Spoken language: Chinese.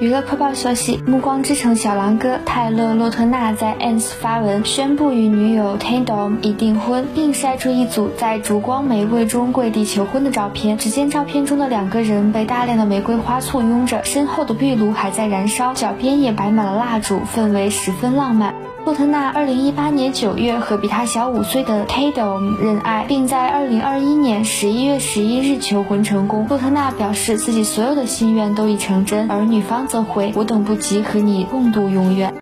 娱乐快报消息：暮光之城小狼哥泰勒·洛特纳在 ins 发文宣布与女友 t a n d o m 已订婚，并晒出一组在烛光玫瑰中跪地求婚的照片。只见照片中的两个人被大量的玫瑰花簇拥着，身后的壁炉还在燃烧，脚边也摆满了蜡烛，氛围十分浪漫。洛特纳二零一八年九月和比他小五岁的 Tadom 认爱，并在二零二一年十一月十一日求婚成功。洛特纳表示自己所有的心愿都已成真，而女方则回：“我等不及和你共度永远。”